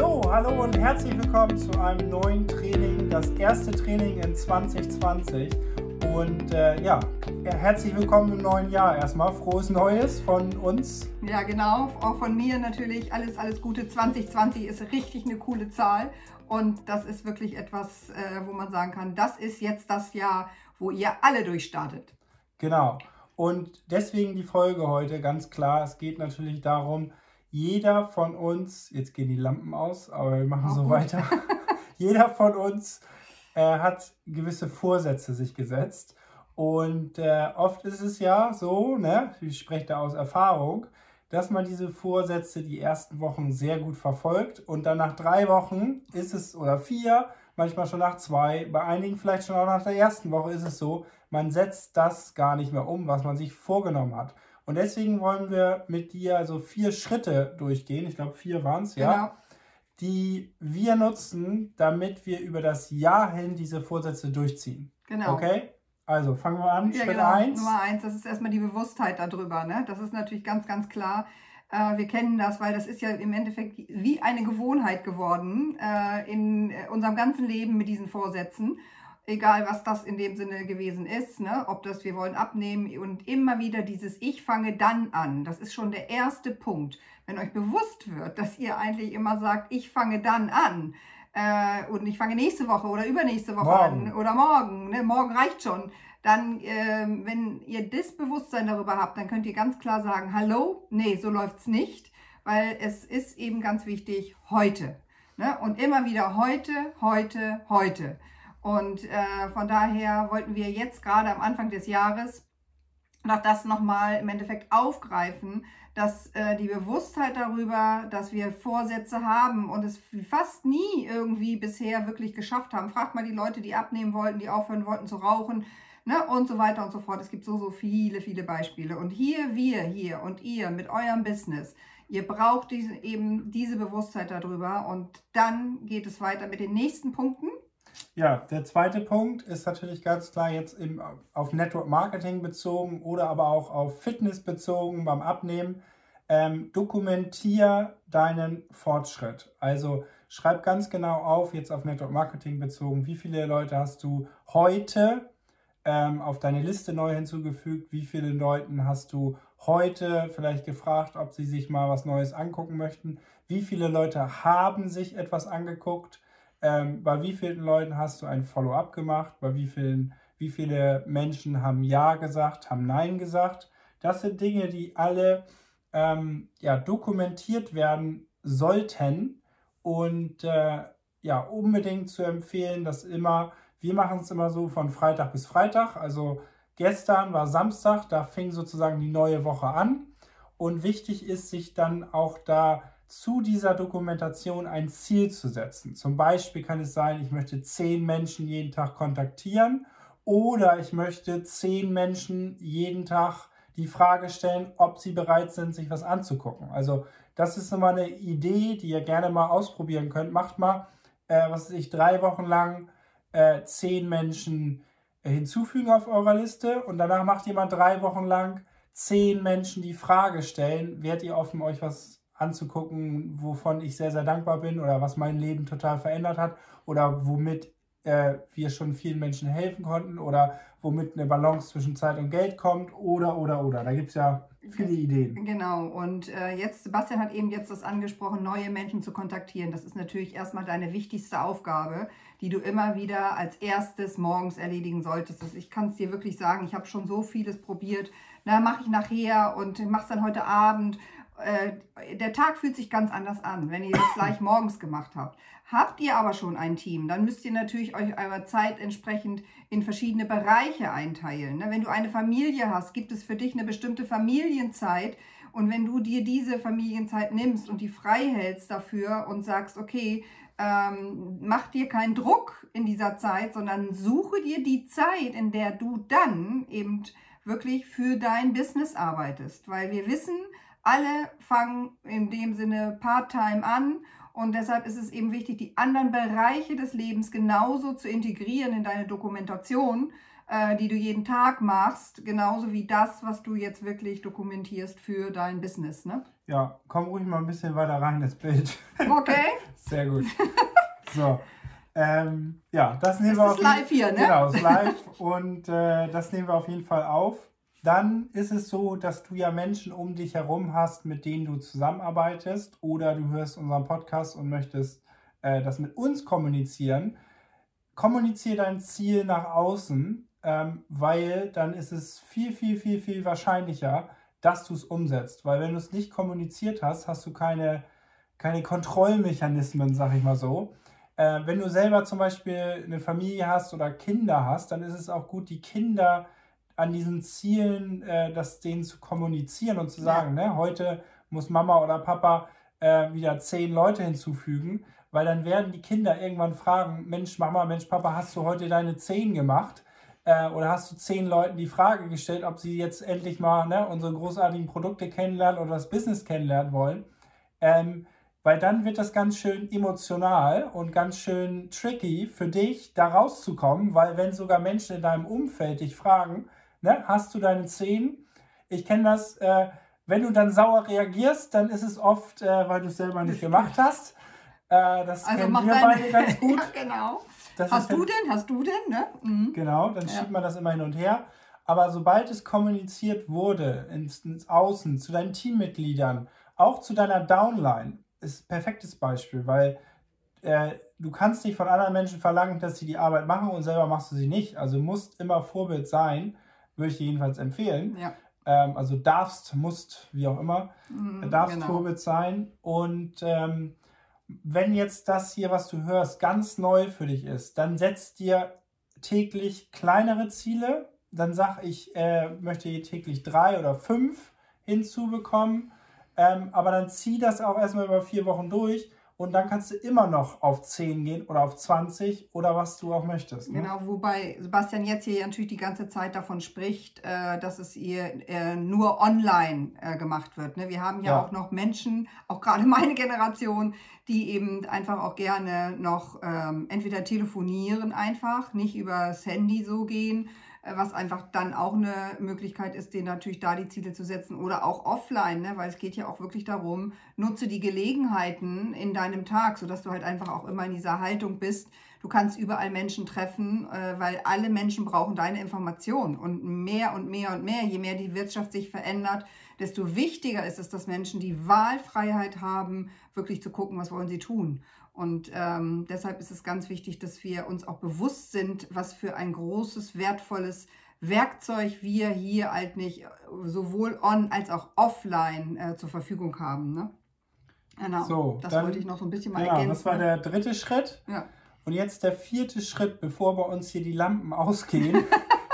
So, hallo und herzlich willkommen zu einem neuen Training, das erste Training in 2020. Und äh, ja, herzlich willkommen im neuen Jahr erstmal. Frohes Neues von uns. Ja, genau. Auch von mir natürlich. Alles, alles Gute. 2020 ist richtig eine coole Zahl. Und das ist wirklich etwas, äh, wo man sagen kann, das ist jetzt das Jahr, wo ihr alle durchstartet. Genau. Und deswegen die Folge heute ganz klar. Es geht natürlich darum, jeder von uns, jetzt gehen die Lampen aus, aber wir machen Auch so gut. weiter. jeder von uns äh, hat gewisse Vorsätze sich gesetzt. Und äh, oft ist es ja so, ne, ich spreche da aus Erfahrung, dass man diese Vorsätze die ersten Wochen sehr gut verfolgt und dann nach drei Wochen ist es oder vier, manchmal schon nach zwei, bei einigen vielleicht schon auch nach der ersten Woche ist es so, man setzt das gar nicht mehr um, was man sich vorgenommen hat. Und deswegen wollen wir mit dir also vier Schritte durchgehen. Ich glaube, vier waren es, ja. Genau. Die wir nutzen, damit wir über das Jahr hin diese Vorsätze durchziehen. Genau. Okay? Also fangen wir an. Ja, Schritt genau. 1. Nummer 1, das ist erstmal die Bewusstheit darüber. Ne? Das ist natürlich ganz, ganz klar. Äh, wir kennen das, weil das ist ja im Endeffekt wie eine Gewohnheit geworden äh, in äh, unserem ganzen Leben mit diesen Vorsätzen egal was das in dem Sinne gewesen ist, ne? ob das wir wollen abnehmen und immer wieder dieses Ich fange dann an. Das ist schon der erste Punkt. Wenn euch bewusst wird, dass ihr eigentlich immer sagt, ich fange dann an äh, und ich fange nächste Woche oder übernächste Woche morgen. an oder morgen, ne? morgen reicht schon. Dann, äh, wenn ihr das Bewusstsein darüber habt, dann könnt ihr ganz klar sagen, hallo, nee, so läuft es nicht, weil es ist eben ganz wichtig, heute. Ne? Und immer wieder heute, heute, heute. Und äh, von daher wollten wir jetzt gerade am Anfang des Jahres noch das nochmal im Endeffekt aufgreifen, dass äh, die Bewusstheit darüber, dass wir Vorsätze haben und es fast nie irgendwie bisher wirklich geschafft haben. Fragt mal die Leute, die abnehmen wollten, die aufhören wollten zu rauchen ne, und so weiter und so fort. Es gibt so, so viele, viele Beispiele. Und hier, wir hier und ihr mit eurem Business, ihr braucht diese, eben diese Bewusstheit darüber und dann geht es weiter mit den nächsten Punkten. Ja, der zweite Punkt ist natürlich ganz klar jetzt im, auf Network Marketing bezogen oder aber auch auf Fitness bezogen beim Abnehmen. Ähm, dokumentier deinen Fortschritt. Also schreib ganz genau auf, jetzt auf Network Marketing bezogen, wie viele Leute hast du heute ähm, auf deine Liste neu hinzugefügt, wie viele Leuten hast du heute vielleicht gefragt, ob sie sich mal was Neues angucken möchten, wie viele Leute haben sich etwas angeguckt ähm, bei wie vielen Leuten hast du ein Follow-up gemacht? Bei wie vielen, wie viele Menschen haben Ja gesagt, haben Nein gesagt? Das sind Dinge, die alle ähm, ja, dokumentiert werden sollten und äh, ja, unbedingt zu empfehlen, dass immer, wir machen es immer so von Freitag bis Freitag, also gestern war Samstag, da fing sozusagen die neue Woche an und wichtig ist, sich dann auch da zu dieser Dokumentation ein Ziel zu setzen. Zum Beispiel kann es sein, ich möchte zehn Menschen jeden Tag kontaktieren oder ich möchte zehn Menschen jeden Tag die Frage stellen, ob sie bereit sind, sich was anzugucken. Also das ist immer eine Idee, die ihr gerne mal ausprobieren könnt. Macht mal, äh, was weiß ich, drei Wochen lang äh, zehn Menschen äh, hinzufügen auf eurer Liste und danach macht jemand drei Wochen lang zehn Menschen die Frage stellen, werdet ihr offen, euch was anzugucken, wovon ich sehr, sehr dankbar bin oder was mein Leben total verändert hat oder womit äh, wir schon vielen Menschen helfen konnten oder womit eine Balance zwischen Zeit und Geld kommt oder, oder, oder. Da gibt es ja viele Ideen. Genau, und äh, jetzt, Sebastian hat eben jetzt das angesprochen, neue Menschen zu kontaktieren. Das ist natürlich erstmal deine wichtigste Aufgabe, die du immer wieder als erstes morgens erledigen solltest. Also ich kann es dir wirklich sagen, ich habe schon so vieles probiert. Na, mache ich nachher und mache es dann heute Abend äh, der Tag fühlt sich ganz anders an, wenn ihr das gleich morgens gemacht habt. Habt ihr aber schon ein Team, dann müsst ihr natürlich euch eurer Zeit entsprechend in verschiedene Bereiche einteilen. Ne? Wenn du eine Familie hast, gibt es für dich eine bestimmte Familienzeit. Und wenn du dir diese Familienzeit nimmst und die frei hältst dafür und sagst, okay, ähm, mach dir keinen Druck in dieser Zeit, sondern suche dir die Zeit, in der du dann eben wirklich für dein Business arbeitest. Weil wir wissen, alle fangen in dem Sinne Part-Time an und deshalb ist es eben wichtig, die anderen Bereiche des Lebens genauso zu integrieren in deine Dokumentation, äh, die du jeden Tag machst, genauso wie das, was du jetzt wirklich dokumentierst für dein Business. Ne? Ja, komm ruhig mal ein bisschen weiter rein ins Bild. Okay. Sehr gut. So. Ähm, ja, das nehmen Das wir ist auf live hier, ne? Genau, ist live und äh, das nehmen wir auf jeden Fall auf. Dann ist es so, dass du ja Menschen um dich herum hast, mit denen du zusammenarbeitest oder du hörst unseren Podcast und möchtest äh, das mit uns kommunizieren. Kommuniziere dein Ziel nach außen, ähm, weil dann ist es viel, viel, viel, viel wahrscheinlicher, dass du es umsetzt. Weil wenn du es nicht kommuniziert hast, hast du keine, keine Kontrollmechanismen, sag ich mal so. Äh, wenn du selber zum Beispiel eine Familie hast oder Kinder hast, dann ist es auch gut, die Kinder an diesen Zielen, äh, das denen zu kommunizieren und zu sagen, ne, heute muss Mama oder Papa äh, wieder zehn Leute hinzufügen, weil dann werden die Kinder irgendwann fragen, Mensch Mama, Mensch Papa, hast du heute deine zehn gemacht? Äh, oder hast du zehn Leuten die Frage gestellt, ob sie jetzt endlich mal ne, unsere großartigen Produkte kennenlernen oder das Business kennenlernen wollen? Ähm, weil dann wird das ganz schön emotional und ganz schön tricky für dich, da rauszukommen, weil wenn sogar Menschen in deinem Umfeld dich fragen, ne, hast du deine Zehen? Ich kenne das, äh, wenn du dann sauer reagierst, dann ist es oft, äh, weil du es selber nicht gemacht hast. Äh, das Also kennen wir beide ganz gut. ja, genau. Das Hast du denn? Hast du denn? Ne? Mhm. Genau, dann Ja. schiebt man das immer hin und her. Aber sobald es kommuniziert wurde ins, ins Außen, zu deinen Teammitgliedern, auch zu deiner Downline, ist ein perfektes Beispiel, weil äh, du kannst nicht von anderen Menschen verlangen, dass sie die Arbeit machen und selber machst du sie nicht. Also musst immer Vorbild sein, würde ich jedenfalls empfehlen. Ja. Ähm, also darfst, musst, wie auch immer Mhm, darfst genau. Vorbild sein. Und ähm, wenn jetzt das hier, was du hörst, ganz neu für dich ist, dann setz dir täglich kleinere Ziele. Dann sag ich, äh, möchte täglich drei oder fünf hinzubekommen. Ähm, aber dann zieh das auch erstmal über vier Wochen durch und dann kannst du immer noch auf 10 gehen oder auf 20 oder was du auch möchtest. Ne? Genau, wobei Sebastian jetzt hier natürlich die ganze Zeit davon spricht, äh, dass es ihr äh, nur online äh, gemacht wird. Ne? Wir haben ja, Ja. auch noch Menschen, auch gerade meine Generation, die eben einfach auch gerne noch ähm, entweder telefonieren einfach, nicht übers Handy so gehen, was einfach dann auch eine Möglichkeit ist, denen natürlich da die Ziele zu setzen oder auch offline, ne? weil es geht ja auch wirklich darum, nutze die Gelegenheiten in deinem Tag, sodass du halt einfach auch immer in dieser Haltung bist. Du kannst überall Menschen treffen, äh, weil alle Menschen brauchen deine Information und mehr und mehr und mehr, je mehr die Wirtschaft sich verändert, desto wichtiger ist es, dass Menschen die Wahlfreiheit haben, wirklich zu gucken, was wollen sie tun. Und ähm, deshalb ist es ganz wichtig, dass wir uns auch bewusst sind, was für ein großes, wertvolles Werkzeug wir hier halt nicht äh, sowohl on als auch offline äh, zur Verfügung haben. Ne? Genau, So, das dann- wollte ich noch so ein bisschen mal Ja, ergänzen. das war der dritte Schritt. ja. Und jetzt der vierte Schritt, bevor bei uns hier die Lampen ausgehen.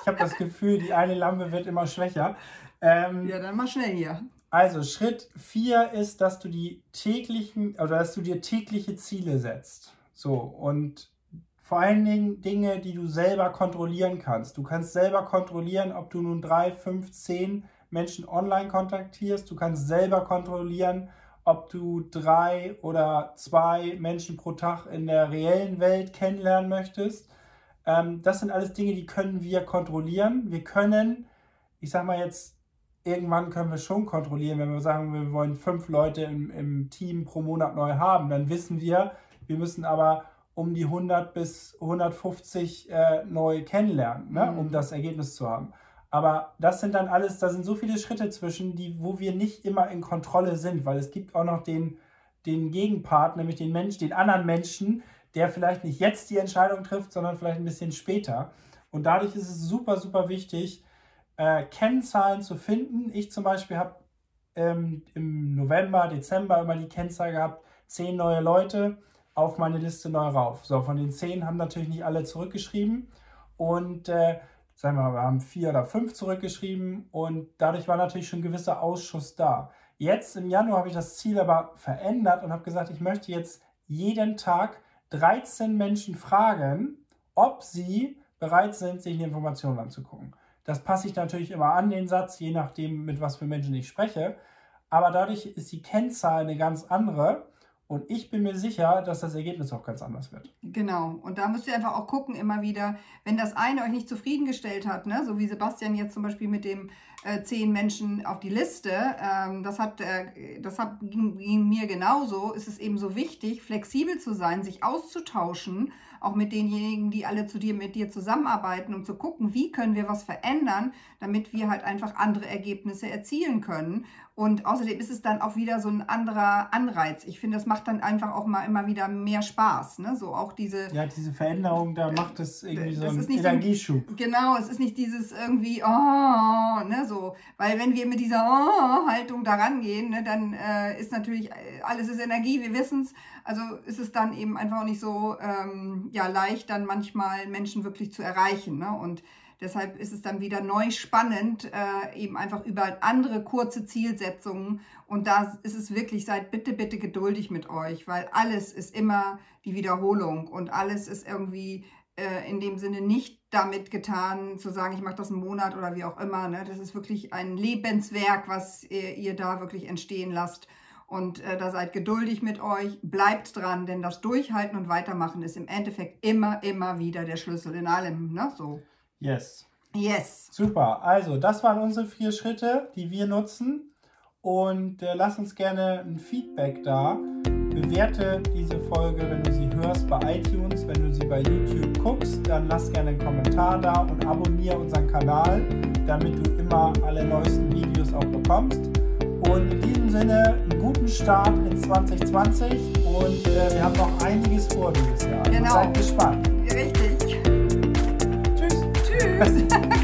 ich habe das Gefühl, die eine Lampe wird immer schwächer. Ähm, ja, dann mal schnell hier. Also Schritt 4 ist, dass du die täglichen oder dass du dir tägliche Ziele setzt. So und vor allen Dingen Dinge, die du selber kontrollieren kannst. Du kannst selber kontrollieren, ob du nun drei, fünf, zehn Menschen online kontaktierst. Du kannst selber kontrollieren, ob du drei oder zwei Menschen pro Tag in der reellen Welt kennenlernen möchtest. Ähm, das sind alles Dinge, die können wir kontrollieren. Wir können, ich sag mal jetzt, irgendwann können wir schon kontrollieren, wenn wir sagen, wir wollen fünf Leute im, im Team pro Monat neu haben, dann wissen wir, wir müssen aber um die 100 bis 150 äh, neu kennenlernen, ne, Mhm. um das Ergebnis zu haben. Aber das sind dann alles, da sind so viele Schritte zwischen, die, wo wir nicht immer in Kontrolle sind, weil es gibt auch noch den, den Gegenpart, nämlich den Mensch, den anderen Menschen, der vielleicht nicht jetzt die Entscheidung trifft, sondern vielleicht ein bisschen später. Und dadurch ist es super, super wichtig, äh, Kennzahlen zu finden. Ich zum Beispiel habe ähm, im November, Dezember immer die Kennzahl gehabt, zehn neue Leute auf meine Liste neu rauf. So, von den zehn haben natürlich nicht alle zurückgeschrieben. Und äh, sagen wir mal, wir haben vier oder fünf zurückgeschrieben und dadurch war natürlich schon ein gewisser Ausschuss da. Jetzt im Januar habe ich das Ziel aber verändert und habe gesagt, ich möchte jetzt jeden Tag 13 Menschen fragen, ob sie bereit sind, sich die Informationen anzugucken. Das passe ich natürlich immer an, den Satz, je nachdem, mit was für Menschen ich spreche. Aber dadurch ist die Kennzahl eine ganz andere. Und ich bin mir sicher, dass das Ergebnis auch ganz anders wird. Genau. Und da müsst ihr einfach auch gucken, immer wieder, wenn das eine euch nicht zufriedengestellt hat, ne? so wie Sebastian jetzt zum Beispiel mit dem äh, zehn Menschen auf die Liste, ähm, das, hat, äh, das hat, ging, ging mir genauso, ist es eben so wichtig, flexibel zu sein, sich auszutauschen, auch mit denjenigen, die alle zu dir, mit dir zusammenarbeiten, um zu gucken, wie können wir was verändern, damit wir halt einfach andere Ergebnisse erzielen können. Und außerdem ist es dann auch wieder so ein anderer Anreiz. Ich finde, das macht dann einfach auch mal immer wieder mehr Spaß. Ne? So auch diese. Ja, diese Veränderung, da macht es irgendwie so einen Energieschub. So, genau, es ist nicht dieses irgendwie, oh, ne, so. Weil wenn wir mit dieser Oh-Haltung da rangehen, ne, dann äh, ist natürlich, äh, alles ist Energie, wir wissen es. Also ist es dann eben einfach auch nicht so ähm, ja, leicht, dann manchmal Menschen wirklich zu erreichen. Ne? Und Deshalb ist es dann wieder neu spannend, äh, eben einfach über andere kurze Zielsetzungen. Und da ist es wirklich, seid bitte, bitte geduldig mit euch, weil alles ist immer die Wiederholung und alles ist irgendwie äh, in dem Sinne nicht damit getan, zu sagen, ich mache das einen Monat oder wie auch immer. Ne? Das ist wirklich ein Lebenswerk, was ihr, ihr da wirklich entstehen lasst. Und äh, da seid geduldig mit euch, bleibt dran, denn das Durchhalten und Weitermachen ist im Endeffekt immer, immer wieder der Schlüssel in allem. Ne? So. Yes. Yes. Super. Also, das waren unsere vier Schritte, die wir nutzen. Und äh, lass uns gerne ein Feedback da. Bewerte diese Folge, wenn du sie hörst, bei iTunes. Wenn du sie bei YouTube guckst, dann lass gerne einen Kommentar da und abonniere unseren Kanal, damit du immer alle neuesten Videos auch bekommst. Und in diesem Sinne einen guten Start in 2020 und äh, wir haben noch einiges vor dieses Jahr. Genau. Seid gespannt. Cheers.